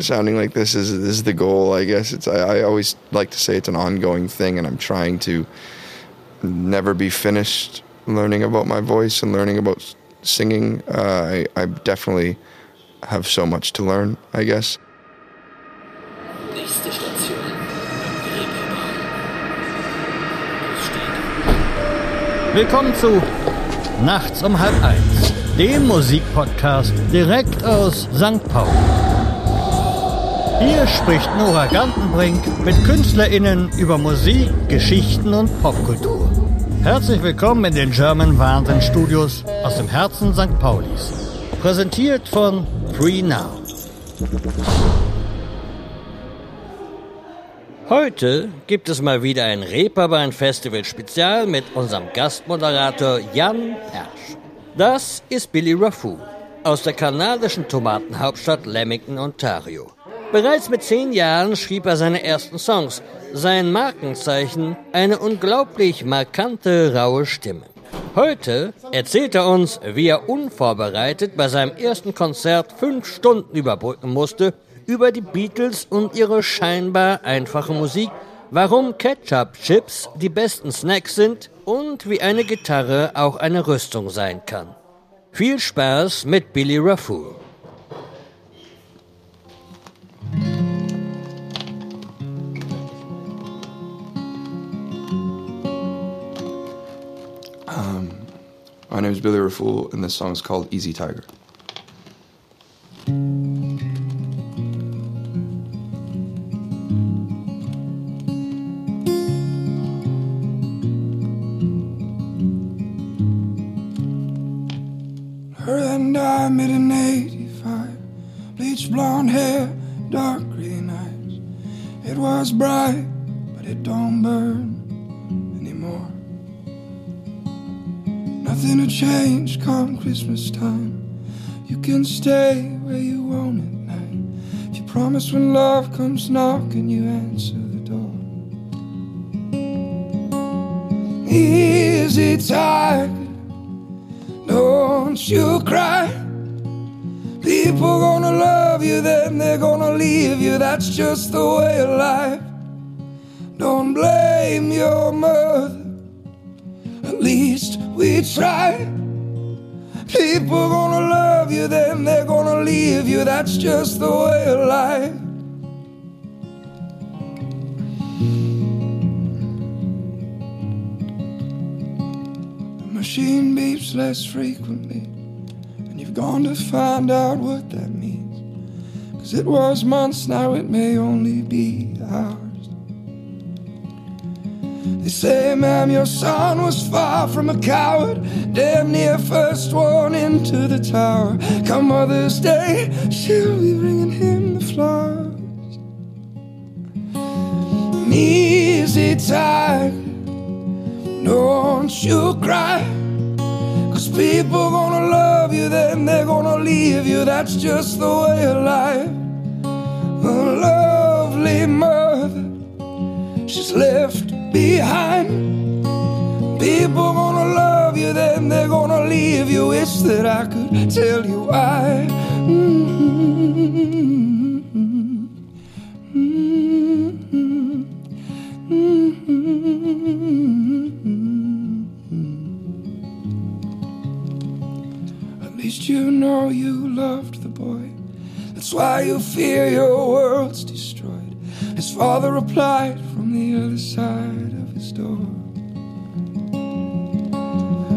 sounding like this is is the goal. I guess it's. I, I always like to say it's an ongoing thing, and I'm trying to never be finished learning about my voice and learning about singing. Uh, I, I definitely have so much to learn. I guess. Willkommen zu Nachts um halb eins, dem Musikpodcast direkt aus St. Pauli. Hier spricht Nora Gantenbrink mit KünstlerInnen über Musik, Geschichten und Popkultur. Herzlich willkommen in den German Wahnsinn Studios aus dem Herzen St. Paulis. Präsentiert von Free Now. Heute gibt es mal wieder ein Reeperbahn Festival Spezial mit unserem Gastmoderator Jan Persch. Das ist Billy Raffou aus der kanadischen Tomatenhauptstadt Leamington, Ontario. Bereits mit zehn Jahren schrieb er seine ersten Songs. Sein Markenzeichen eine unglaublich markante, raue Stimme. Heute erzählt er uns, wie er unvorbereitet bei seinem ersten Konzert fünf Stunden überbrücken musste über die Beatles und ihre scheinbar einfache Musik, warum Ketchup-Chips die besten Snacks sind und wie eine Gitarre auch eine Rüstung sein kann. Viel Spaß mit Billy Raffou. My name is Billy Raffoul, and this song is called Easy Tiger. Christmas time. You can stay where you want at night. If you promise when love comes knocking, you answer the door. Easy tiger, don't you cry. People gonna love you, then they're gonna leave you. That's just the way of life. Don't blame your mother. At least we try. People gonna love you, then they're gonna leave you. That's just the way of life. The machine beeps less frequently, and you've gone to find out what that means. Cause it was months, now it may only be hours. They say, ma'am, your son was far from a coward, damn near first one into the tower. Come Mother's Day, she'll be bringing him the flowers. An easy time, don't you cry. Cause people gonna love you, then they're gonna leave you. That's just the way of life. A lovely mother she's left behind. People gonna love you, then they're gonna leave you. Wish that I could tell you why. Mm-hmm. At least you know you loved the boy. That's why you fear your world's destroyed. His father replied from the other side door.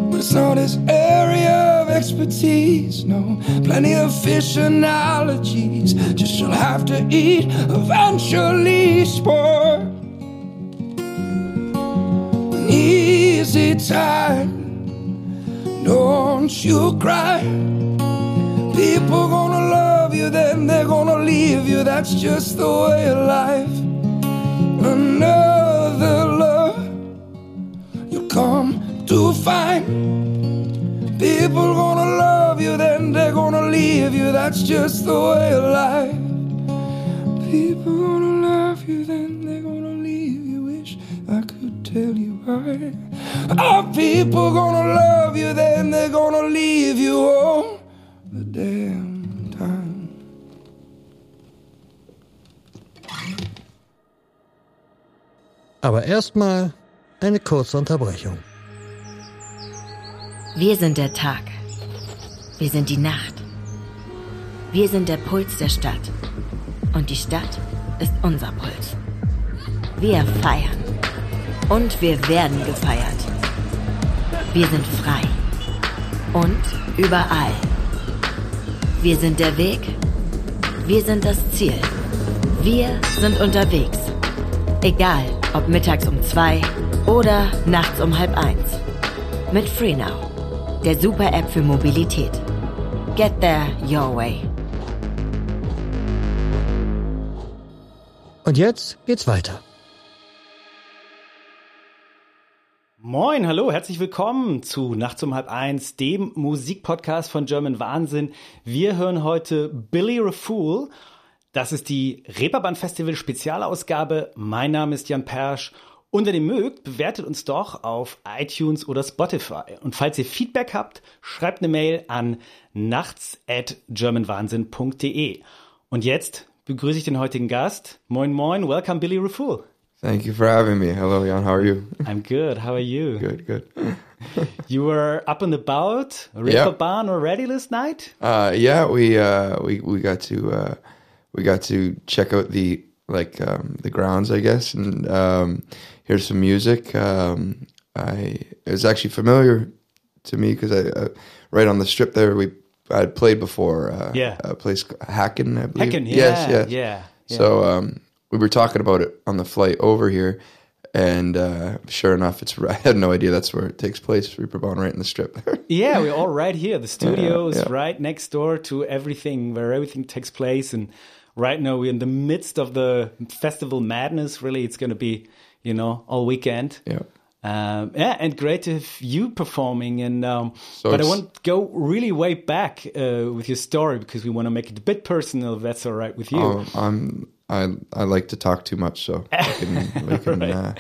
But it's not his area of expertise, no. Plenty of fish analogies. Just you'll have to eat eventually, sport. An easy time, don't you cry. People gonna love you, then they're gonna leave you. That's just the way of life. You'll come to find. People gonna love you, then they're gonna leave you. That's just the way of life. People gonna love you, then they're gonna leave you. Wish I could tell you why. Are people gonna love you, then they're gonna leave you all the damn time. Aber erstmal eine kurze Unterbrechung. Wir sind der Tag. Wir sind die Nacht. Wir sind der Puls der Stadt. Und die Stadt ist unser Puls. Wir feiern. Und wir werden gefeiert. Wir sind frei. Und überall. Wir sind der Weg. Wir sind das Ziel. Wir sind unterwegs. Egal, ob mittags um zwei oder nachts um halb eins. Mit FreeNow, der Super-App für Mobilität. Get there your way. Und jetzt geht's weiter. Moin, hallo, herzlich willkommen zu Nachts um halb eins, dem Musikpodcast von German Wahnsinn. Wir hören heute Billy Refool. Das ist die Reeperbahn Festival Spezialausgabe. Mein Name ist Jan Persch. Und wenn ihr mögt, bewertet uns doch auf iTunes oder Spotify. Und falls ihr Feedback habt, schreibt eine Mail an nachts at germanwahnsinn.de. Und jetzt begrüße ich den heutigen Gast. Moin, moin, welcome Billy Refool. Thank you for having me. Hello, Jan. How are you? I'm good. How are you? Good, good. You were up and about, Yeah. Reeperbahn already last night? Uh, yeah, we uh, we we got to uh, we got to check out the like um, the grounds, I guess, and um, hear some music. Um, I it was actually familiar to me because I uh, right on the strip there we I had played before. Uh, Yeah. a place Häkken, I believe. Häkken, yeah, yes, yes. yeah, yeah. So um, we were talking about it on the flight over here. And uh, sure enough, it's I had no idea that's where it takes place. Reeperbahn, right in the strip. Yeah, we're all right here. The studio is yeah. right next door to everything where everything takes place. And right now we're in the midst of the festival madness. Really, it's going to be, you know, all weekend. yeah. Um, yeah, and great to have you performing. And um, So but I want to go really way back uh, with your story because we want to make it a bit personal. If that's all right with you. Oh, I'm I I like to talk too much, so we can, we can uh,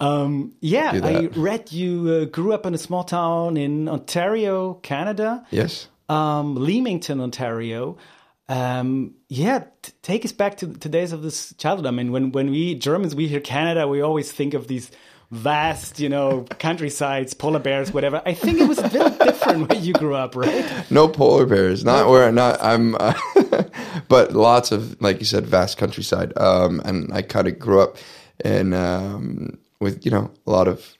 Um, yeah, I read you uh, grew up in a small town in Ontario, Canada. yes. um, Leamington, Ontario. Um, yeah, t- take us back to the days of this childhood. I mean, when when we Germans we hear Canada, we always think of these vast, you know, countrysides, polar bears, whatever. I think it was a bit different where you grew up, right? No polar bears. Not where not I'm, uh, but lots of like you said, vast countryside. Um, and I kind of grew up in um, with you know a lot of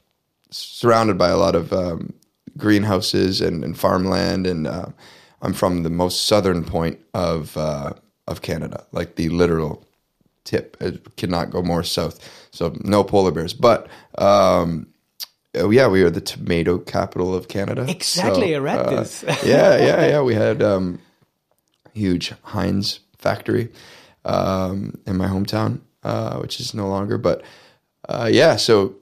surrounded by a lot of um, greenhouses and, and farmland, and uh, I'm from the most southern point of uh, of Canada, like the literal tip. It cannot go more south. So no polar bears. But um, oh, yeah, we are the tomato capital of Canada. Exactly, I read uh, this. yeah, yeah, yeah. We had um, huge Heinz factory um, in my hometown, uh, which is no longer. But uh, yeah, so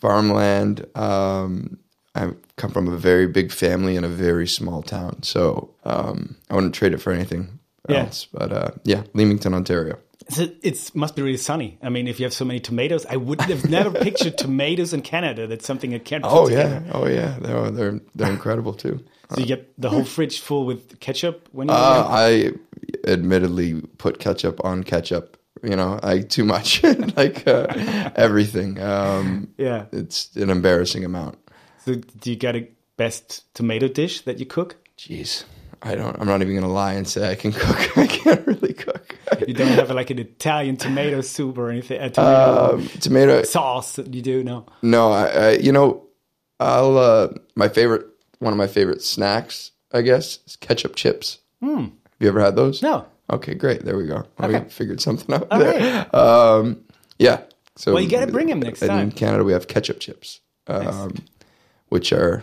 farmland. Um, I come from a very big family in a very small town, so um, I wouldn't trade it for anything Yeah. else. But uh, yeah, Leamington, Ontario. So it must be really sunny. I mean, if you have so many tomatoes, I would have never pictured tomatoes in Canada. That's something I can't. Oh yeah, oh yeah, they're they're, they're incredible too. So you get the whole fridge full with ketchup when you. Uh, I admittedly put ketchup on ketchup. You know, I too much like uh, everything. Um, yeah. it's an embarrassing amount. Do you get a best tomato dish that you cook? Jeez, I don't. I'm not even gonna lie and say I can cook. I can't really cook. You don't have like an Italian tomato soup or anything, a tomato Um, tomato. sauce that you do? No. No, I, I. You know, I'll. Uh, my favorite. One of my favorite snacks, I guess, is ketchup chips. Have you ever had those? Hmm. No. Okay, great. There we go. Okay. We figured something out All there. Um, yeah. So Well, you gotta bring 'em next time. in. Canada, we have ketchup chips, um, which are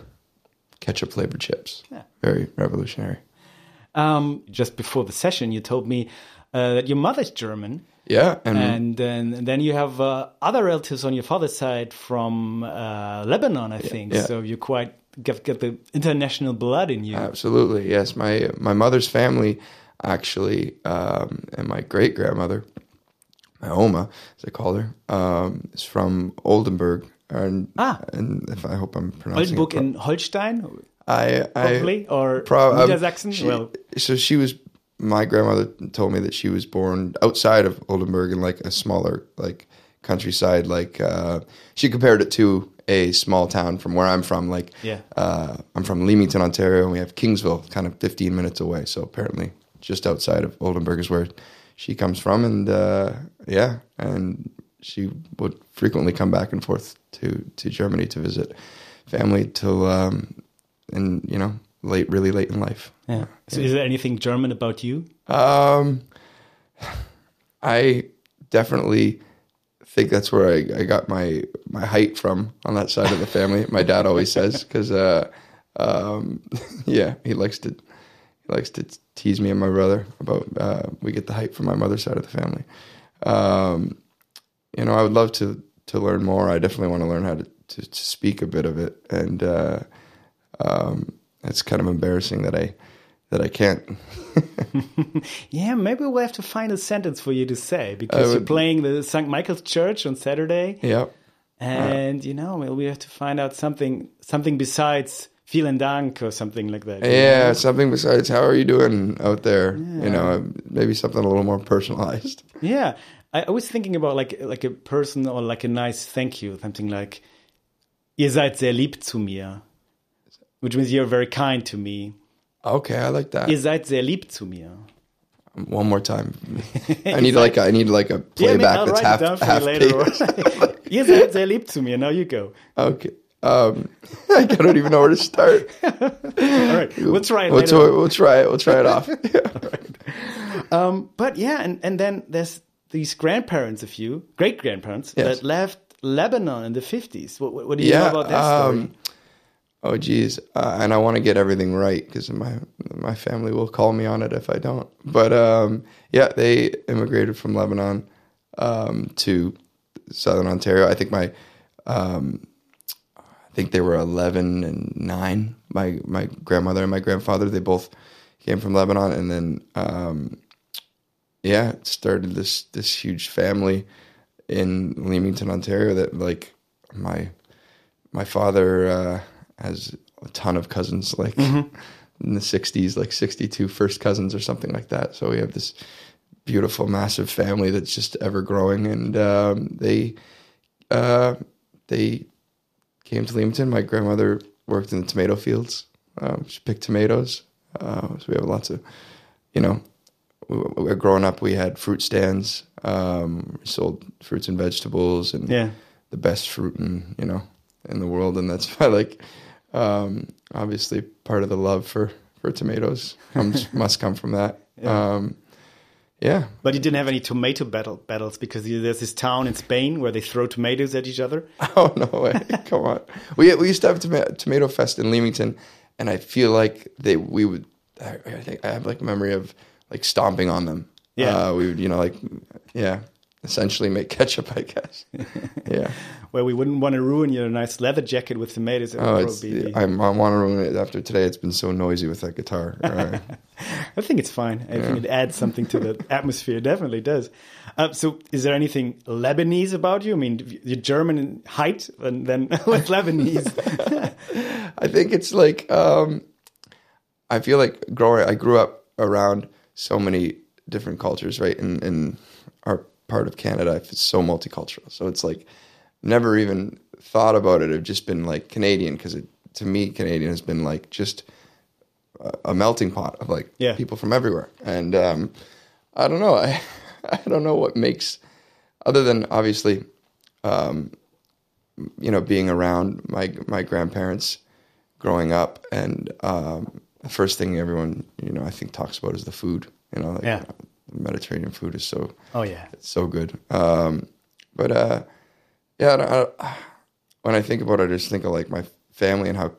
ketchup flavored chips. Yeah. Very revolutionary. Um, just before the session, you told me uh, that your mother's German, Yeah, and, and then and then you have uh, other relatives on your father's side from uh, Lebanon, I think. yeah. So you quite get, get the international blood in you. absolutely yes. My my mother's family actually, um, and my great grandmother, my Oma, as I call her, um, is from Oldenburg. And, Ah. and if I hope I'm pronouncing Oldenburg it in Holstein, I, I probably, or Pro- um, Niedersachsen. she- well, so she was. My grandmother told me that she was born outside of Oldenburg in like a smaller like countryside. Like uh, she compared it to a small town from where I'm from. Like Yeah. uh, I'm from Leamington, Ontario, and we have Kingsville, kind of 15 minutes away. So apparently, just outside of Oldenburg is where she comes from, and uh, yeah, and she would frequently come back and forth to to Germany to visit family till um, and you know late, really late in life. Yeah. So is there anything German about you? Um, I definitely think that's where I, I got my my height from on that side of the family. my dad always says because uh, um, yeah, he likes to he likes to tease me and my brother about uh, we get the height from my mother's side of the family. Um, you know, I would love to to learn more. I definitely want to learn how to, to, to speak a bit of it, and uh, um, it's kind of embarrassing that I that I can't. Yeah, maybe we'll have to find a sentence for you to say because you're playing the St. Michael's Church on Saturday, yeah. and you know well, we have to find out something something besides vielen Dank or something like that. Yeah, know? something besides how are you doing out there? You know, maybe something a little more personalized. Yeah, I, I was thinking about like like a person or like a nice thank you, something like "Ihr seid sehr lieb zu mir," which means you're very kind to me. Okay, I like that. Ihr seid sehr lieb zu mir. One more time. I need like a, I need like a Yeah, I mean, playback I'll that's write half it down for half you later. Ihr seid sehr lieb zu mir. Now you go. Okay. Um, I don't even know where to start. All right, we'll try it We'll, we'll try it. We'll try it off. Um, but yeah, and, and then there's these grandparents of you, great grandparents, Yes. that left Lebanon in the 50s. What, what, do you know about that story? Um, oh, geez. Uh, and I want to get everything right because my my family will call me on it if I don't. But um, yeah, they immigrated from Lebanon um, to Southern Ontario. I think my um, think they were 11 and 9. My my grandmother and my grandfather, they both came from Lebanon and then um, yeah, started this this huge family in Leamington, Ontario that like my my father uh, has a ton of cousins like in the 60s like 62 first cousins or something like that so we have this beautiful massive family that's just ever growing and um, they uh, they came to Leamington my grandmother worked in the tomato fields um, she picked tomatoes uh, so we have lots of you know growing up we had fruit stands um, we sold fruits and vegetables and Yeah. the best fruit in you know in the world, and that's why like um, obviously part of the love for for tomatoes comes must come from that. Yeah. Um, yeah. But you didn't have any tomato battle battles because there's this town in Spain where they throw tomatoes at each other. Oh no way! Come on. We we used to have toma- tomato fest in Leamington, and I feel like they we would. I, I think I have like a memory of like stomping on them. Yeah. Uh, we would you know like yeah essentially make ketchup I guess. yeah. Where we wouldn't want to ruin your nice leather jacket with tomatoes. It Oh, it's, I'm, I want to ruin it after today. It's been so noisy with that guitar. Uh, I think it's fine. I think it adds something to the atmosphere. It definitely does. Uh, so, is there anything Lebanese about you? I mean, you're German in height, and then what's Lebanese? I think it's like um, I feel like growing. I grew up around so many different cultures, right? And in our part of Canada, it's so multicultural. So it's like never even thought about it. I've just been like Canadian because it to me Canadian has been like just a, a melting pot of like Yeah. people from everywhere. And um, I don't know. I I don't know what makes other than obviously um, you know, being around my my grandparents growing up, and um, the first thing everyone you know I think talks about is the food. You know, like, Yeah. Mediterranean food is so oh yeah, it's so good. Um, but uh, yeah, I, I, when I think about it, I just think of like my family and how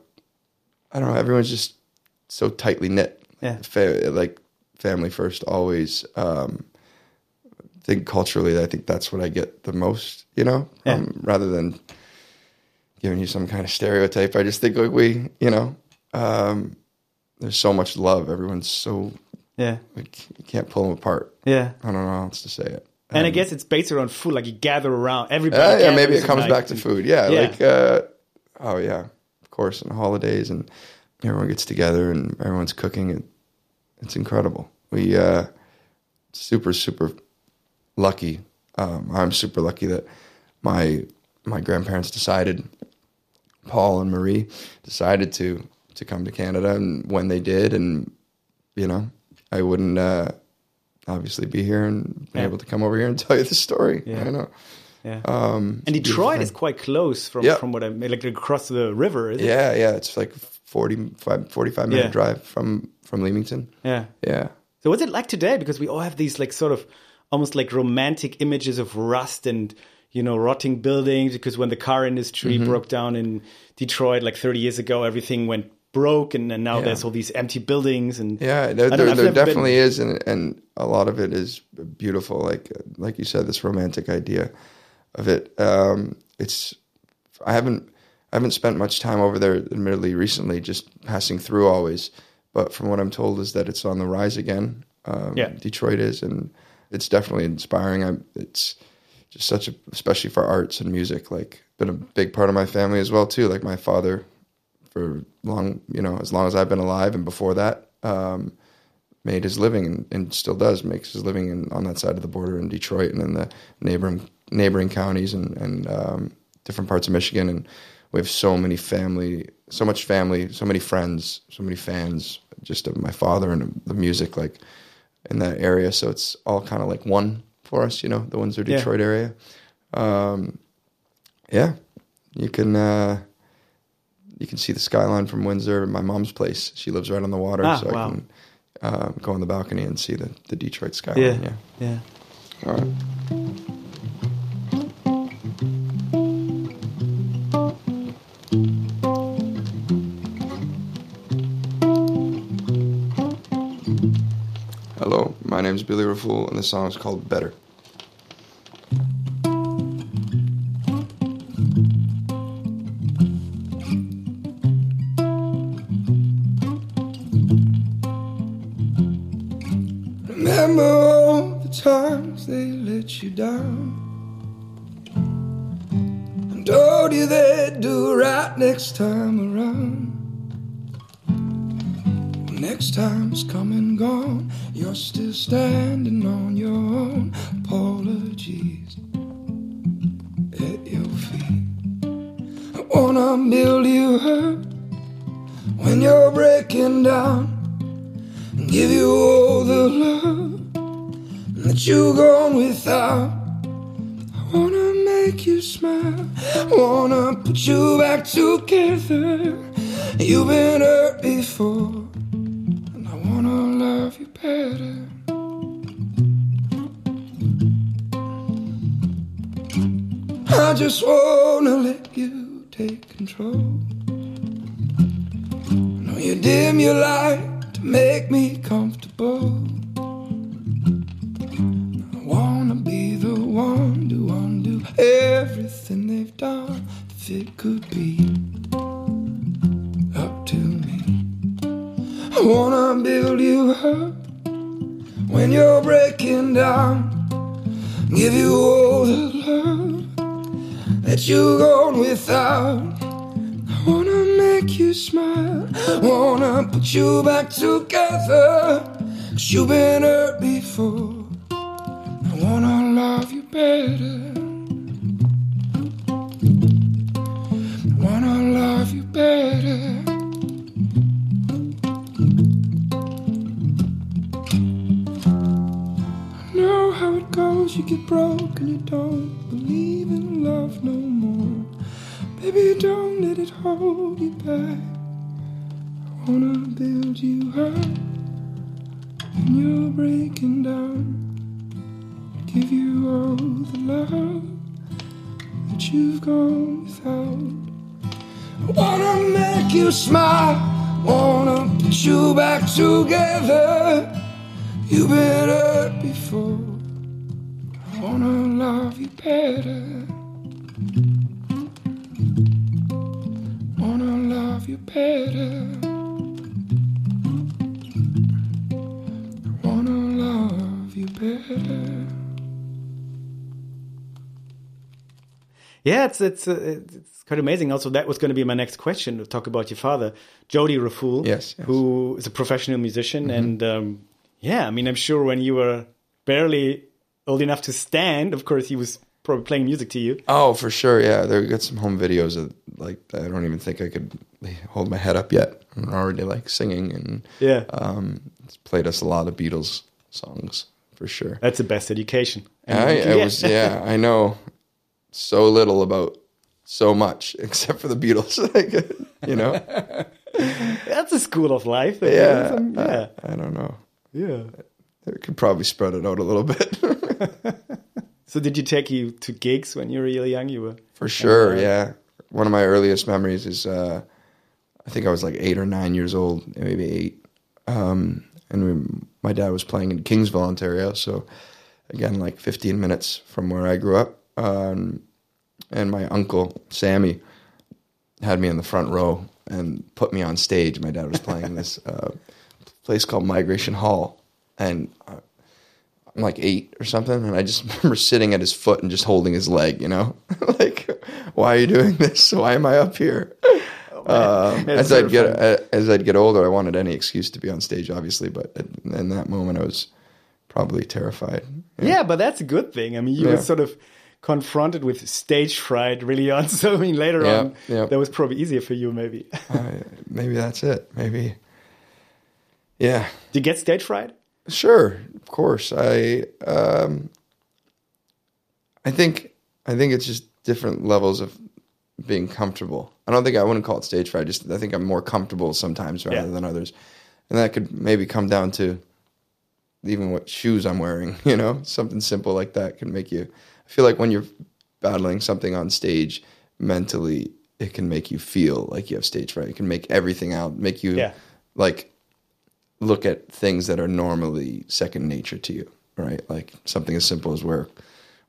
I don't know. Everyone's just so tightly knit. Yeah. Fa- like family first, always. Um, think culturally, I think that's what I get the most. You know, Yeah. um, rather than giving you some kind of stereotype, I just think like we, you know, um, there's so much love. Everyone's so yeah, like you can't pull them apart. yeah. I don't know how else to say it. And I Um, guess it's based around food. Like you gather around everybody. uh, yeah, maybe it comes at back to food. Yeah, Yeah. like uh, oh yeah, of course, and holidays and everyone gets together and everyone's cooking and it's incredible. We uh, super super lucky. Um, I'm super lucky that my my grandparents decided, Paul and Marie decided to to come to Canada, and when they did, and you know, I wouldn't uh, obviously be here and be Yeah. able to come over here and tell you the story. Yeah. I know. Yeah. Um, and it's a beautiful Detroit is quite close from Yeah. from what I mean, like across the river. Is it? Yeah, yeah, it's like 45, 45 minute Yeah. drive from from Leamington. Yeah. Yeah. So what's it like today? Because we all have these like sort of almost like romantic images of rust and you know rotting buildings. Because when the car industry Mm-hmm. broke down in Detroit like 30 years ago, everything went broke, and, and now Yeah. there's all these empty buildings. And Yeah, there, I don't know, there, there never been- definitely is, and and a lot of it is beautiful. Like like you said, this romantic idea of it. Um, it's I haven't I haven't spent much time over there, admittedly, recently, just passing through always. But from what I'm told, is that it's on the rise again. Um, Yeah. Detroit is, and it's definitely inspiring. I, it's just such a, especially for arts and music, like been a big part of my family as well too. Like my father, for long, you know, as long as I've been alive, and before that, um, made his living and, and still does makes his living in, on that side of the border in Detroit and in the neighboring neighboring counties and and um, different parts of Michigan. And we have so many family, so much family, so many friends, so many fans, just of my father and the music, like in that area. So it's all kind of like one for us, you know, the Windsor Yeah. Detroit area. Um, yeah, you can. Uh, you can see the skyline from Windsor. My mom's place. She lives right on the water, Ah, so wow. I can uh, go on the balcony and see the, the Detroit skyline. Yeah. yeah. All right. Hello, my name is Billy Raffoul, and the song is called Better. If it could be up to me, I wanna build you up when you're breaking down. Give you all the love that you've gone without. I wanna make you smile, wanna put you back together. Cause you've been hurt before. I wanna love you better. You get broke and you don't believe in love no more. Baby, don't let it hold you back. I wanna build you up when you're breaking down. Give you all the love that you've gone without. I wanna make you smile, wanna put you back together. You've been hurt before. I wanna love you better. Wanna love you better. I wanna love you better. Yeah, it's it's uh, it's quite amazing. Also, that was going to be my next question to talk about your father, Jody Raffoul, Yes, yes. who is a professional musician, Mm-hmm. and um, yeah, I mean, I'm sure when you were barely old enough to stand, of course, he was probably playing music to you. Oh, for sure. Yeah, there got some home videos of like I don't even think I could hold my head up yet. I'm already like singing and Yeah. um, it's played us a lot of Beatles songs for sure. That's the best education. I, I was yeah. I know so little about so much except for the Beatles. you know. That's a school of life. Yeah. Yeah. I, I don't know. Yeah. it could probably spread it out a little bit. So did you take you to gigs when you were really young? You were For sure, yeah. One of my earliest memories is uh, I think I was like eight or nine years old, maybe eight. Um, and we, my dad was playing in Kingsville, Ontario. So, again, like 15 minutes from where I grew up. Um, and my uncle, Sammy, had me in the front row and put me on stage. My dad was playing in this uh, place called Migration Hall. And uh, I'm like eight or something, and I just remember sitting at his foot and just holding his leg. You know, like, why are you doing this? Why am I up here? Um, as I'd get fun. as I'd get older, I wanted any excuse to be on stage, obviously. But in that moment, I was probably terrified. Yeah, but that's a good thing. I mean, you were sort of confronted with stage fright really on. So I mean, later Yeah, on, yeah. that was probably easier for you. Maybe. I, maybe that's it. Maybe, yeah. Did you get stage fright? Sure, of course. I um, I think I think it's just different levels of being comfortable. I don't think I wouldn't call it stage fright. Just I think I'm more comfortable sometimes rather Yeah. than others, and that could maybe come down to even what shoes I'm wearing. You know, something simple like that can make you. I feel like when you're battling something on stage mentally, it can make you feel like you have stage fright. It can make everything out, make you Yeah. like look at things that are normally second nature to you, right? Like something as simple as where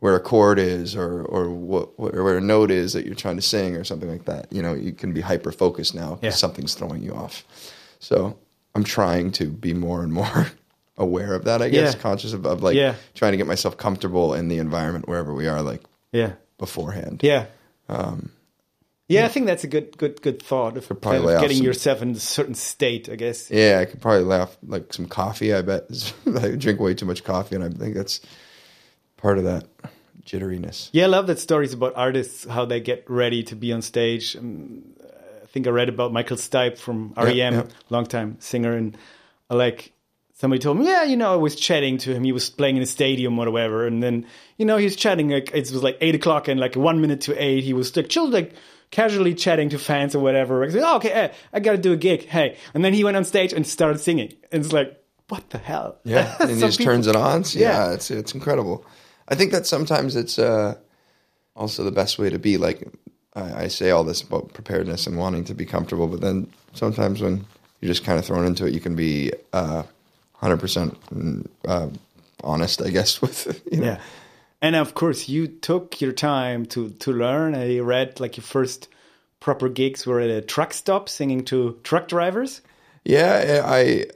where a chord is or or what, or where a note is that you're trying to sing or something like that. You know, you can be hyper focused now because Yeah. something's throwing you off. So I'm trying to be more and more aware of that. I guess Yeah. conscious of, of like Yeah. trying to get myself comfortable in the environment wherever we are, like Yeah. beforehand. Yeah. Um, yeah, I think that's a good, good, good thought of, probably kind of getting some- yourself in a certain state. I guess. Yeah, I could probably laugh like some coffee. I bet I drink way too much coffee, and I think that's part of that jitteriness. Yeah, I love that stories about artists how they get ready to be on stage. Um, I think I read about Michael Stipe from REM, yeah. longtime singer, and like somebody told me, yeah, you know, I was chatting to him. He was playing in a stadium or whatever, and then you know he was chatting like it was like eight o'clock and like one minute to eight, he was like chill like casually chatting to fans or whatever. Said, oh, okay, eh, I got to do a gig, hey, and then he went on stage and started singing, and it's like. What the hell? Yeah, and he just people- turns it on. So, Yeah. yeah, it's it's incredible. I think that sometimes it's uh, also the best way to be. Like I, I say all this about preparedness and wanting to be comfortable, but then sometimes when you're just kind of thrown into it, you can be uh, 100% uh, honest, I guess. With you know, Yeah. And of course, you took your time to to learn. I read like your first proper gigs were at a truck stop singing to truck drivers. Yeah, I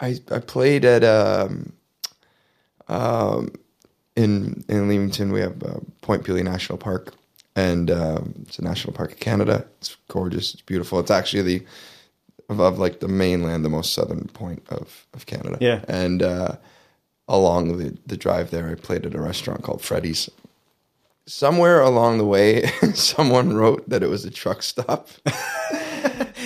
I I played at um, um, in in Leamington. We have uh, Point Pelee National Park, and um, it's a national park of Canada. It's gorgeous. It's beautiful. It's actually the of, of like the mainland, the most southern point of of Canada. Yeah. and uh, along the the drive there, I played at a restaurant called Freddy's. Somewhere along the way, someone wrote that it was a truck stop.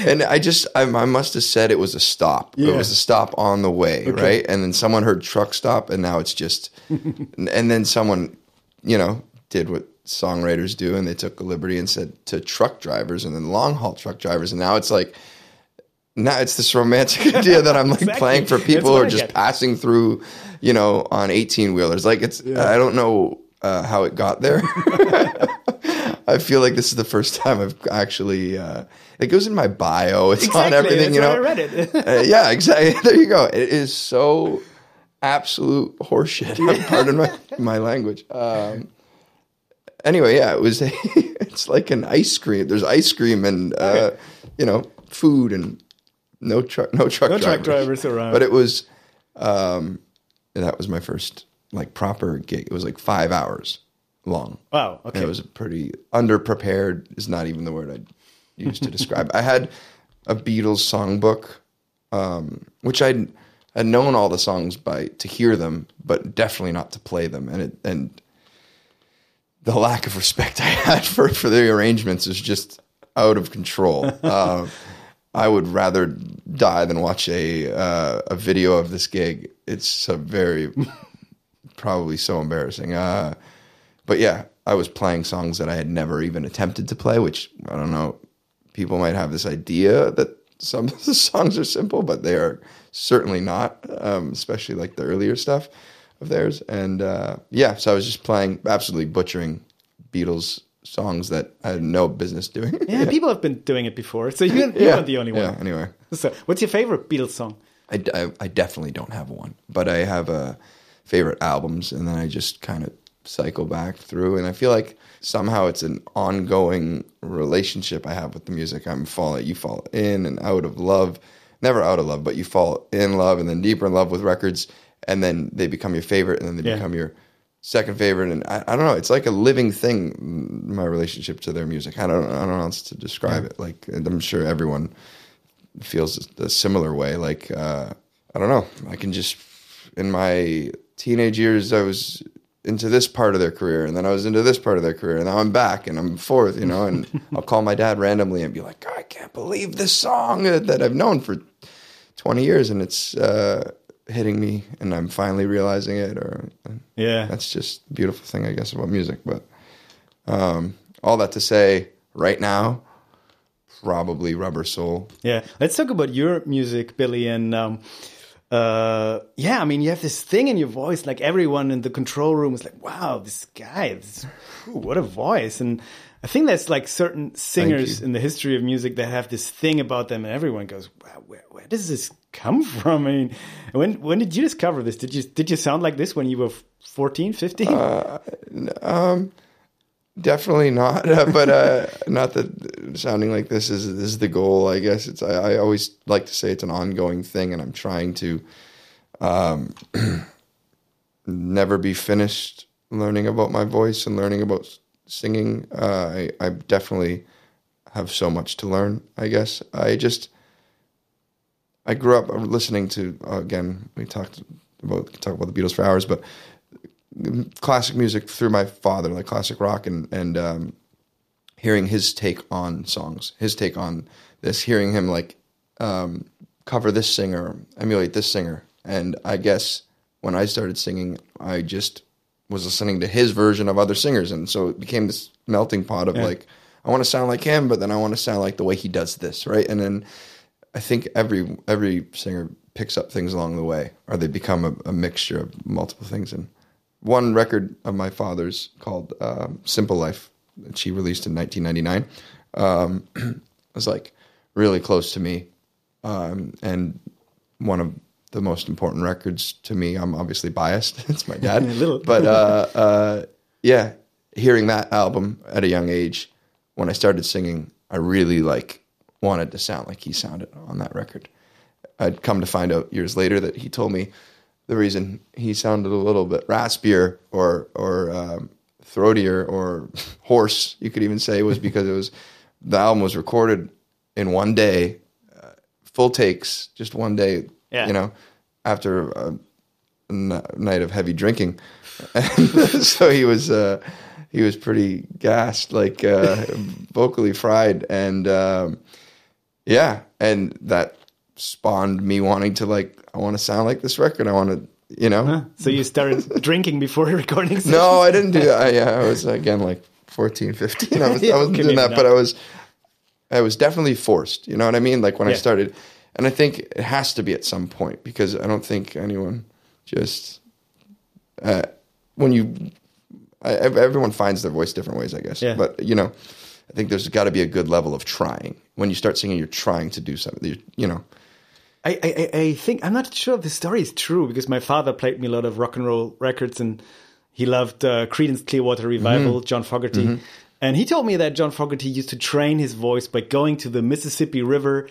And I just, I, I must have said it was a stop. Yeah. It was a stop on the way, right? And then someone heard truck stop, and now it's just, and then someone, you know, did what songwriters do, and they took a liberty and said to truck drivers, and then long haul truck drivers, and now it's like, now it's this romantic idea that I'm like Exactly. playing for people who are just passing through, you know, on 18 wheelers. Like it's, I don't know uh, how it got there. I feel like this is the first time I've actually. Uh, it goes in my bio. It's on everything. That's you know. I read it. Uh, yeah, exactly. There you go. It is so absolute horseshit. Pardon my my language. Um, anyway, yeah, it was. A, it's like an ice cream. There's ice cream and uh, you know food and no truck, no truck, No drivers. truck drivers around. But it was. Um, that was my first like proper gig. It was like five hours long. wow. And Okay. It was pretty underprepared. Is not even the word I'd use to describe. I had a Beatles songbook, um, which I'd had known all the songs by to hear them, but definitely not to play them. And it and the lack of respect I had for for the arrangements is just out of control. uh, I would rather die than watch a uh, a video of this gig. It's a very probably so embarrassing. Uh, but yeah, I was playing songs that I had never even attempted to play, which I don't know. People might have this idea that some of the songs are simple, but they are certainly not, um, especially like the earlier stuff of theirs. And uh, yeah, so I was just playing, absolutely butchering Beatles songs that I had no business doing. Yeah, people have been doing it before, so you, you Yeah. weren't the only one. Yeah, anyway. So, what's your favorite Beatles song? I, I, I definitely don't have one, but I have uh, favorite albums, and then I just kind of cycle back through, and I feel like somehow it's an ongoing relationship I have with the music. I'm fall you fall in and out of love, never out of love, but you fall in love and then deeper in love with records, and then they become your favorite, and then they Yeah. become your second favorite, and I, I don't know. It's like a living thing. My relationship to their music. I don't I don't know how else to describe it. Like I'm sure everyone feels a similar way. Like uh, I don't know. I can just in my teenage years, I was into this part of their career, and then I was into this part of their career, and now I'm back and I'm fourth. You know, and I'll call my dad randomly and be like, "I can't believe this song that I've known for 20 years, and it's uh, hitting me, and I'm finally realizing it." Or Yeah. that's just a beautiful thing, I guess, about music. But um, all that to say, right now, probably Rubber Soul. Yeah, let's talk about your music, Billy. And um, uh, yeah, I mean, you have this thing in your voice. Like everyone in the control room is like, "Wow, this guy, this, whew, what a voice!" And I think there's like certain singers in the history of music that have this thing about them, and everyone goes, "Wow, where, where does this come from?" I mean, when when did you discover this? Did you did you sound like this when you were 14, 15? Definitely not, but uh, not that sounding like this is is the goal. I guess it's. I, I always like to say it's an ongoing thing, and I'm trying to um, never be finished learning about my voice and learning about singing. Uh, I, I definitely have so much to learn. I guess I just I grew up listening to uh, again. We talked about talk about the Beatles for hours, but classic music through my father, like classic rock, and and um, hearing his take on songs, his take on this, hearing him like um, cover this singer, emulate this singer, and I guess when I started singing, I just was listening to his version of other singers, and so it became this melting pot of like I want to sound like him, but then I want to sound like the way he does this, right? And then I think every every singer picks up things along the way, or they become a, a mixture of multiple things. And one record of my father's called um, "Simple Life" that she released in 1999 um, was like really close to me, um, and one of the most important records to me. I'm obviously biased; it's my dad, little. but uh, uh, yeah, hearing that album at a young age, when I started singing, I really like wanted to sound like he sounded on that record. I'd come to find out years later that he told me the reason he sounded a little bit raspier or or um, throatier or hoarse, you could even say, was because it was the album was recorded in one day, uh, full takes, just one day. Yeah. You know, after a n- night of heavy drinking, and so he was uh, he was pretty gassed, like uh, vocally fried, and um, yeah, and that spawned me wanting to like I want to sound like this record. I want to, you know. so you started drinking before recording? sessions? No, I didn't do that. I, yeah, I was again like 14, 15. I was I wasn't Okay, doing that, but. I was I was definitely forced. You know what I mean? Like when I started, and I think it has to be at some point because I don't think anyone just uh, when you I, everyone finds their voice different ways, I guess. Yeah. But you know, I think there's got to be a good level of trying. When you start singing, you're trying to do something. You, know, I, I, I- think I'm not sure if the story is true because my father played me a lot of rock and roll records and he loved uh, Creedence Clearwater Revival, John Fogerty, and he told me that John Fogerty used to train his voice by going to the Mississippi River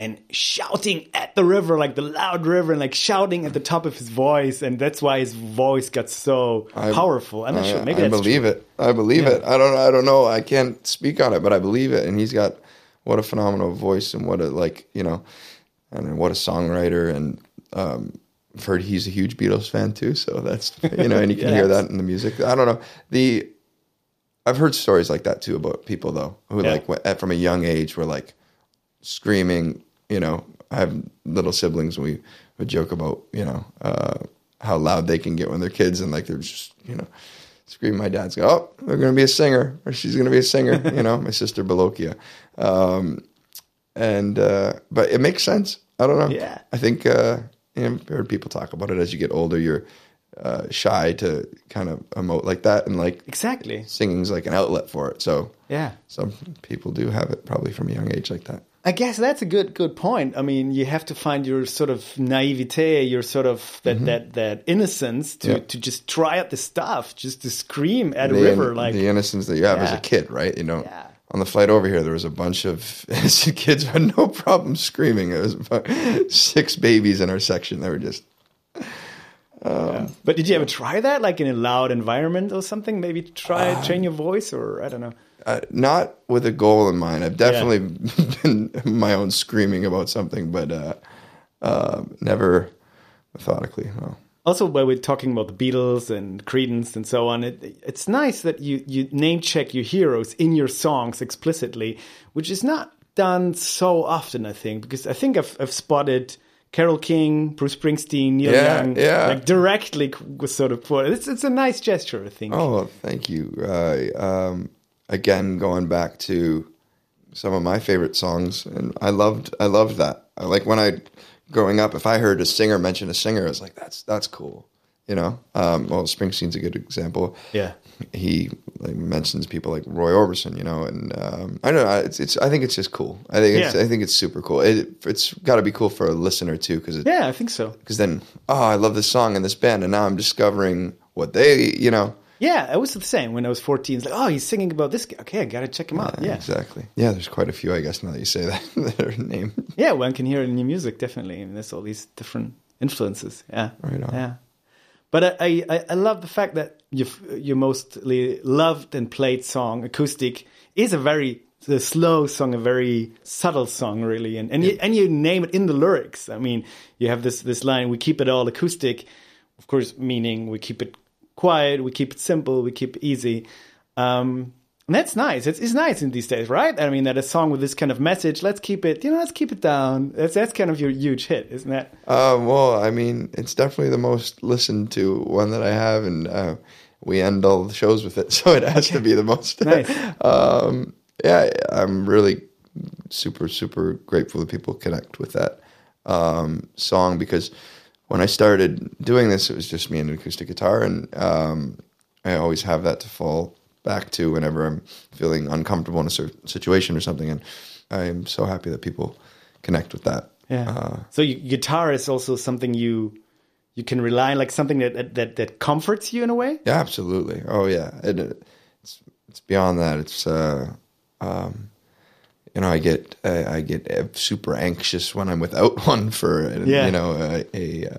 and shouting at the river like the loud river and like shouting at the top of his voice, and that's why his voice got so powerful. I'm not sure. Maybe I believe true. it. I believe it. I don't. I don't know. I can't speak on it, but I believe it. And he's got what a phenomenal voice and what a like you know, and what a songwriter. And um, I've heard he's a huge Beatles fan too. So that's you know, and you can hear that in the music. I don't know the. I've heard stories like that too about people though who Yeah. like went- at, from a young age were like screaming. You know, I have little siblings. and We would joke about you know uh, how loud they can get when they're kids, and like they're just you know screaming. My dad's go, oh, they're going to be a singer, or she's going to be a singer. you know, my sister Balokia, um, and uh, but it makes sense. I don't know. Yeah. I think uh, you know, I've heard people talk about it as you get older. You're uh, shy to kind of emote like that, and like Exactly. singing's like an outlet for it. So Yeah. some people do have it probably from a young age like that. I guess that's a good good point. I mean, you have to find your sort of naivete, your sort of that that that innocence to Mm-hmm. Yeah. to just try out the stuff, just to scream at a the, river like the innocence that you have as a kid, right? You know, Yeah. on the flight over here, there was a bunch of innocent kids who had no problem screaming. It was about six babies in our section that were just But did you ever try that, like in a loud environment or something? Maybe try Uh, train your voice, or I don't know. Uh, not with a goal in mind. I've definitely been my own screaming about something, but uh, uh, never methodically. No. Also, while we're talking about the Beatles and Creedence and so on, it, it's nice that you you name check your heroes in your songs explicitly, which is not done so often. I think because I think I've I've spotted. Carole King, Bruce Springsteen, Neil Yeah, Young, yeah. like directly was sort of put. It's it's a nice gesture, I think. Oh, thank you. Uh, um, again, going back to some of my favorite songs, and I loved, I loved that. I, like when I, growing up, if I heard a singer mention a singer, I was like, that's that's cool, you know. Um, well, Springsteen's a good example. Yeah. he like, mentions people like Roy Orbison, you know, and um, I don't know. It's, it's I think it's just cool. I think it's Yeah. I think it's super cool. It, it's got to be cool for a listener too, because Yeah, I think so. because then oh, I love this song and this band, and now I'm discovering what they, you know. Yeah, it was the same when I was 14. It's like, oh, he's singing about this guy. Okay, I got to check him out. Yeah. exactly. Yeah, there's quite a few, I guess, now that you say that that name. Yeah, one can hear it in your music, definitely. And there's all these different influences. Yeah. Right on. Yeah. But I, I, I love the fact that your, your mostly loved and played song, Acoustic, is a very the slow song, a very subtle song, really. And, and, you, and you name it in the lyrics. I mean, you have this, this line, we keep it all acoustic, of course, meaning we keep it quiet, we keep it simple, we keep it easy. Um, and that's nice. It's, it's nice in these days, right? I mean, that a song with this kind of message, let's keep it, you know, let's keep it down. That's, that's kind of your huge hit, isn't that? Uh, well, I mean, it's definitely the most listened to one that I have, and uh, we end all the shows with it, so it has to be the most. Nice. um, yeah, I'm really super, super grateful that people connect with that um, song because when I started doing this, it was just me and an acoustic guitar, and um, I always have that to fall back to whenever I'm feeling uncomfortable in a certain situation or something, and I'm so happy that people connect with that. Yeah. Uh, so you, guitar is also something you you can rely on, like something that that that comforts you in a way. Yeah, absolutely. Oh yeah, it, it's it's beyond that. It's uh, um, you know, I get I, I get uh, super anxious when I'm without one for Yeah. you know a, a uh,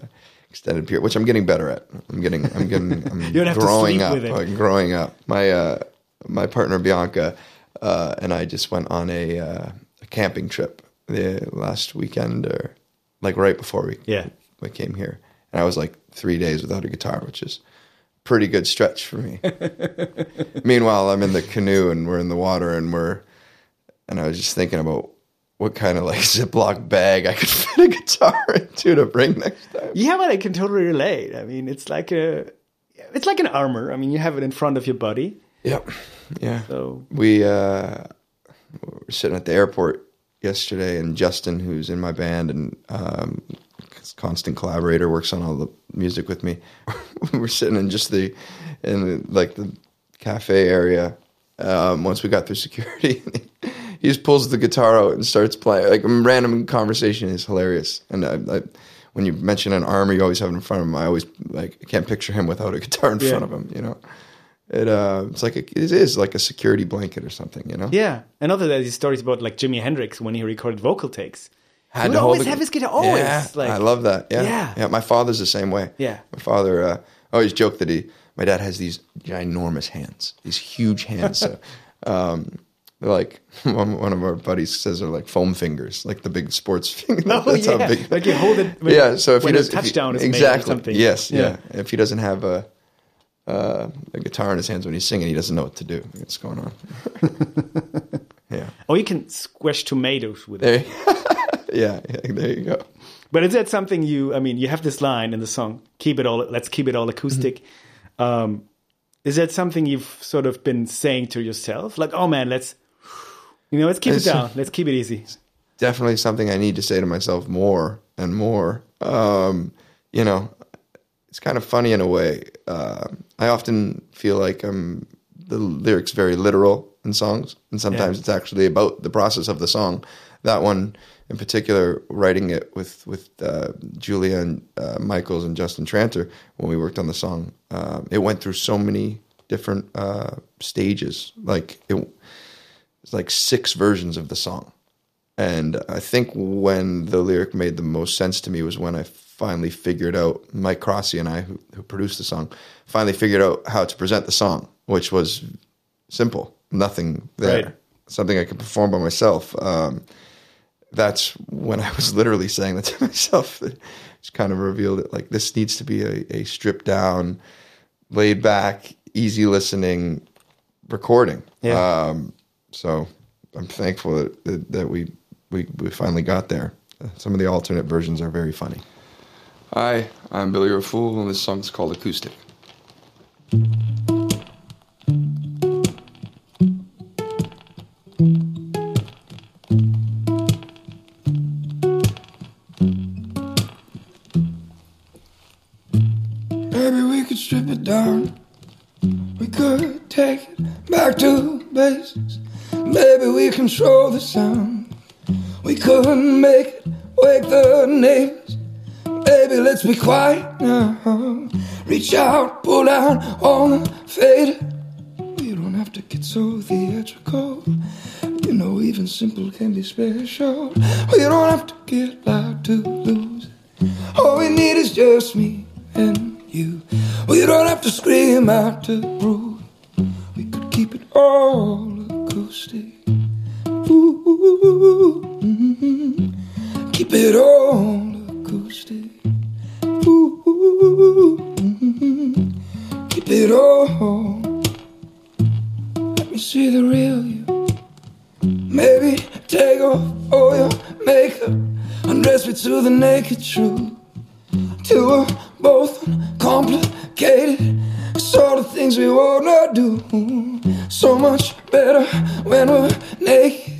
extended period, which I'm getting better at. I'm getting I'm getting I'm don't have to growing sleep up. with it. I'm growing up. My uh, my partner Bianca uh, and I just went on a, uh, a camping trip the last weekend, or like right before we Yeah. we came here, and I was like three days without a guitar, which is pretty good stretch for me. Meanwhile, I'm in the canoe and we're in the water and we're, and I was just thinking about what kind of like Ziploc bag I could fit a guitar into to bring next time. Yeah, but I can totally relate. I mean, it's like a it's like an armor. I mean, you have it in front of your body. Yep. Yeah. So We uh, were sitting at the airport yesterday, and Justin, who's in my band and um, constant collaborator, works on all the music with me. we were sitting in just the in the, like the cafe area. Um, once we got through security, he just pulls the guitar out and starts playing. Like random conversation is hilarious. And I, I, when you mention an arm you always have in front of him. I always like I can't picture him without a guitar in Yeah. front of him. You know. It uh, it's like a, it is like a security blanket or something, you know. yeah, and other these stories about like Jimi Hendrix when he recorded vocal takes. Had He would to always have his guitar. Always, Yeah, like I love that. Yeah. Yeah. yeah, My father's the same way. Yeah. my father. Uh, I always joke that he, my dad has these ginormous hands, these huge hands. so, um, they're like one, one of our buddies says they're like foam fingers, like the big sports finger. Oh That's how big- like you hold it. When, yeah. So if he does if he- touchdown made or exactly, something. yes, yeah. Yeah. If he doesn't have a uh, a guitar in his hands when he's singing. He doesn't know what to do. What's going on? yeah, Oh, you can squash tomatoes with it. yeah, yeah, there you go. But is that something you? I mean, you have this line in the song, "Keep it all. Let's keep it all acoustic." Um, is that something you've sort of been saying to yourself, like, "Oh man, let's, you know, let's keep it down. Let's keep it easy." definitely something I need to say to myself more and more. Um, you know, it's kind of funny in a way. Uh, I often feel like um, the lyrics very literal in songs, and sometimes Yeah. it's actually about the process of the song. That one in particular, writing it with with uh, Julia and uh, Michaels and Justin Tranter when we worked on the song, um, it went through so many different uh, stages. Like it, it's like six versions of the song. And I think when the lyric made the most sense to me was when I finally figured out, Mike Crossey and I, who, who produced the song, finally figured out how to present the song, which was simple, nothing there, Right. something I could perform by myself. Um, that's when I was literally saying that to myself. It just kind of revealed it like this needs to be a, a stripped down, laid back, easy listening recording. Yeah. Um, so I'm thankful that, that, we, we we finally got there. Some of the alternate versions are very funny. Hi, I'm Billy Raffoul, and this song's called Acoustic. Maybe we control the sound. We couldn't make it wake the neighbors. Baby, let's be quiet now. Reach out, pull out on the fader. We don't have to get so theatrical. You know, even simple can be special. We don't have to get loud to lose. All we need is just me and you. We don't have to scream out to prove. We could keep it all acoustic. Ooh, mhm. Keep it all acoustic. Ooh, mhm. Keep it all. Let me see the real you. Maybe take off all your makeup, undress me to the naked truth. Till we're both complicated, sort of things we wanna do. So much better when we're naked.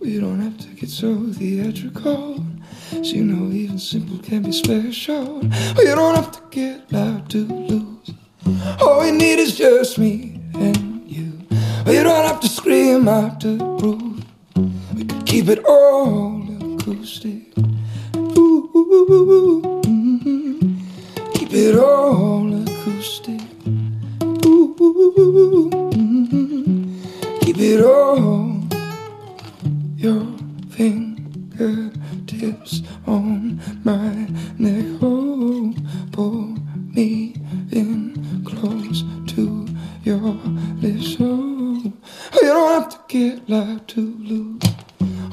We don't have to get so theatrical. So you know, even simple can be special. We don't have to get loud to lose. All we need is just me and you. We don't have to scream out to prove. We could keep it all acoustic. Ooh, mhm. keep it all acoustic. Keep it all. Your fingertips on my neck. Oh, pull me in close to your lips. Oh, you don't have to get loud to lose.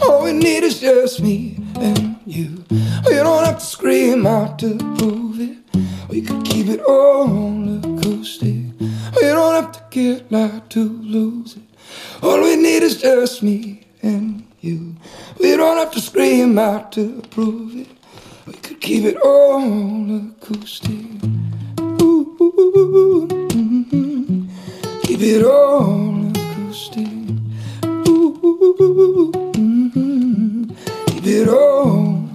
All we need is just me and you. Oh, you don't have to scream out to prove it. We could keep it all acoustic. We don't have to get loud to lose it. All we need is just me and you. We don't have to scream out to prove it. We could keep it all acoustic. Ooh, mhm. keep it all acoustic. Ooh, mhm. keep it all.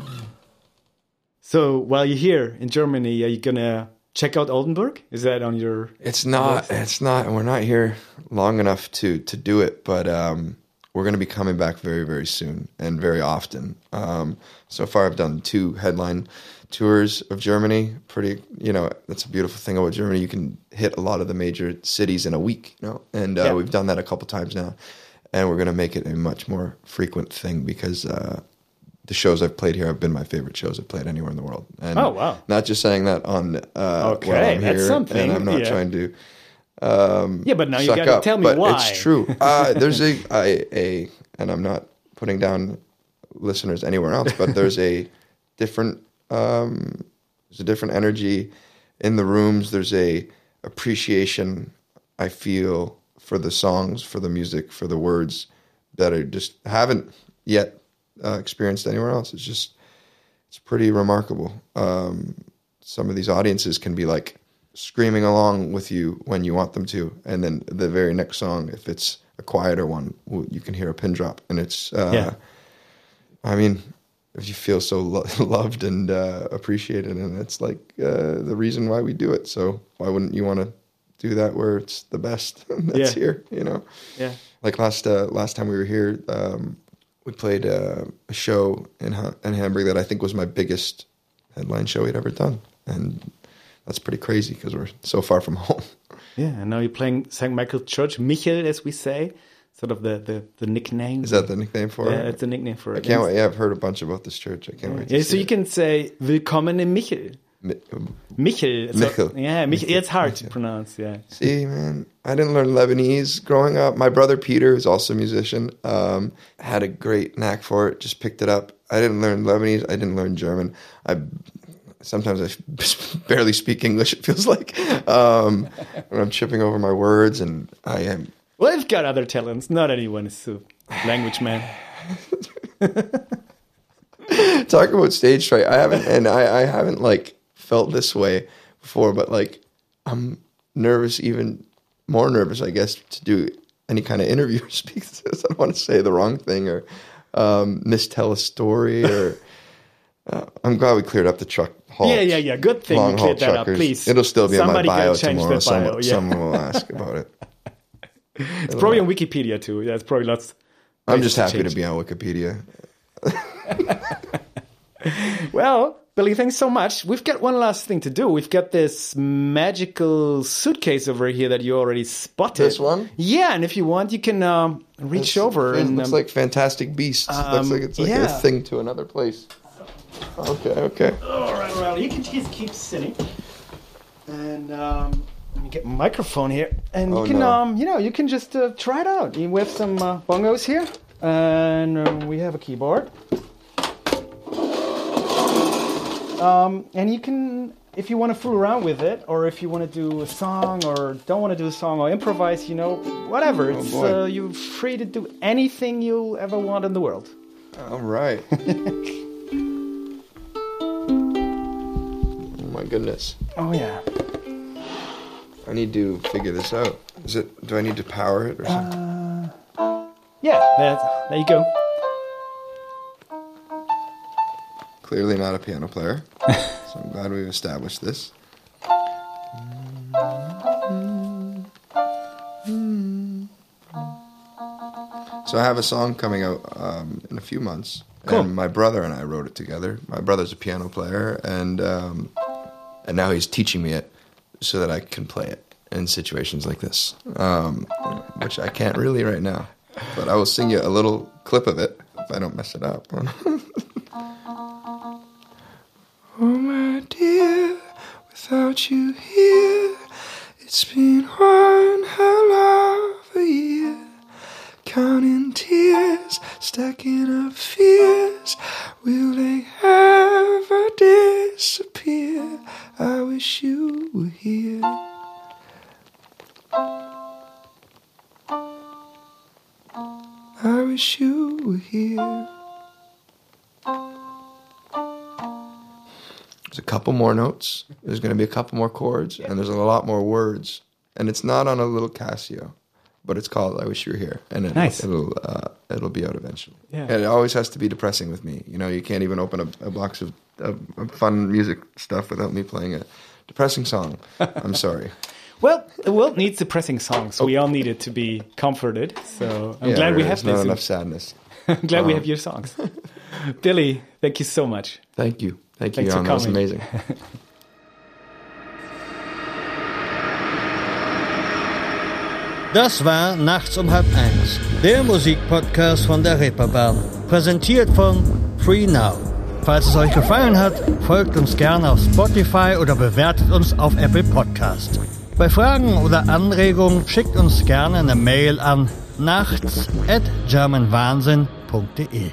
So while you're here in Germany, are you gonna check out Oldenburg? Is that on your? It's not. It's not. And we're not here long enough to to do it. But um, we're going to be coming back very very soon and very often. Um, so far, I've done two headline tours of Germany. Pretty. You know, that's a beautiful thing about Germany. You can hit a lot of the major cities in a week. You know, and uh, Yeah. we've done that a couple times now. And we're going to make it a much more frequent thing because uh, the shows I've played here have been my favorite shows I've played anywhere in the world. And Oh, wow. Not just saying that on uh, Okay, while I'm that's here, something, and I'm not yeah. trying to Yeah, but now you suck gotta tell me but why. It's true. Uh, there's a, a a and I'm not putting down listeners anywhere else, but there's a different um, there's a different energy in the rooms. There's a appreciation I feel for the songs, for the music, for the words that I just haven't yet uh, experienced anywhere else. It's just it's pretty remarkable. Um, some of these audiences can be like screaming along with you when you want them to, and then the very next song, if it's a quieter one, you can hear a pin drop, and it's. Uh, Yeah. I mean, if you feel so lo- loved and uh, appreciated, and it's like uh, the reason why we do it. So why wouldn't you want to do that where it's the best that's Yeah. here? You know Yeah. like last uh, last time we were here, um, we played uh, a show in ha- in Hamburg that I think was my biggest headline show we'd ever done, and that's pretty crazy because we're so far from home. Yeah, and now you're playing St. Michael Church, Michel, as we say, sort of the the, the nickname. Is that the nickname for yeah, it? it's a nickname for it. I can't wait. Yeah, I've heard a bunch about this church. I can't wait. To Yeah, so you it. can say "Willkommen in Michel." Mi- Michel. Michel. Yeah, Michel. Michel. It's hard to pronounce. Yeah. See, man, I didn't learn Lebanese growing up. My brother Peter, who's also a musician, um, had a great knack for it. Just picked it up. I didn't learn Lebanese. I didn't learn German. I sometimes I barely speak English. It feels like um, when I'm tripping over my words, and I am. Well, I've got other talents. Not anyone is a language man. Talk about stage fright. I haven't, and I, I haven't like felt this way before, but like I'm nervous, even more nervous, I guess, to do any kind of interview or speak. I don't want to say the wrong thing or um, mistell a story. Or uh, I'm glad we cleared up the truck. Halt. Yeah, yeah, yeah. Good thing Long haul cleared that up, please. It'll still be Somebody in my bio change tomorrow. bio, someone, yeah. someone will ask about it. It's probably on Wikipedia too. Yeah, it's probably lots. I'm just places happy to be on Wikipedia. Well, Billy, thanks so much. We've got one last thing to do. We've got this magical suitcase over here that you already spotted. This one? Yeah, and if you want, you can um, reach over It and looks um, like Fantastic Beasts. um, looks like it's like yeah. a thing to another place. Okay, okay. All right, all right. You can just keep sitting, and um, let me get my microphone here, and Oh, you can, no. um, you know, you can just uh, try it out. We have some uh, bongos here, and uh, we have a keyboard, um, and you can, if you want to fool around with it, or if you want to do a song, or don't want to do a song, or improvise, you know, whatever. Oh, boy. uh, you're free to do anything you'll ever want in the world. All right. oh my goodness. Oh yeah. I need to figure this out. Is it? Do I need to power it or something? Yeah, there, there you go. Clearly not a piano player. so I'm glad we've established this. So I have a song coming out um, in a few months. Cool. And my brother and I wrote it together. My brother's a piano player, and um, and now he's teaching me it so that I can play it in situations like this, um, which I can't really right now. But I will sing you a little clip of it if I don't mess it up. without you here, it's been one hell of a year. Counting tears, stacking up fears. Will they ever disappear? I wish you were here. I wish you were here. Couple more notes. There's going to be a couple more chords, and there's a lot more words. And it's not on a little Casio, but it's called "I Wish You Were Here," and it, Nice. it'll uh, it'll be out eventually. Yeah. And it always has to be depressing with me. You know, you can't even open a, a box of, of, of fun music stuff without me playing a depressing song. I'm sorry. Well, the world needs depressing songs. We all need it to be comforted. So I'm Yeah, glad we there's have not this. enough sadness. I'm glad we Um, have your songs. Billy, thank you so much. Thank you, thank you, Thanks for Jan. That was coming. amazing. Das war Nachts um halb eins, der Musikpodcast von der Reeperbahn. Präsentiert von Free Now. Falls es euch gefallen hat, folgt uns gerne auf Spotify oder bewertet uns auf Apple Podcast. Bei Fragen oder Anregungen schickt uns gerne eine Mail an nachts at germanwahnsinn.de.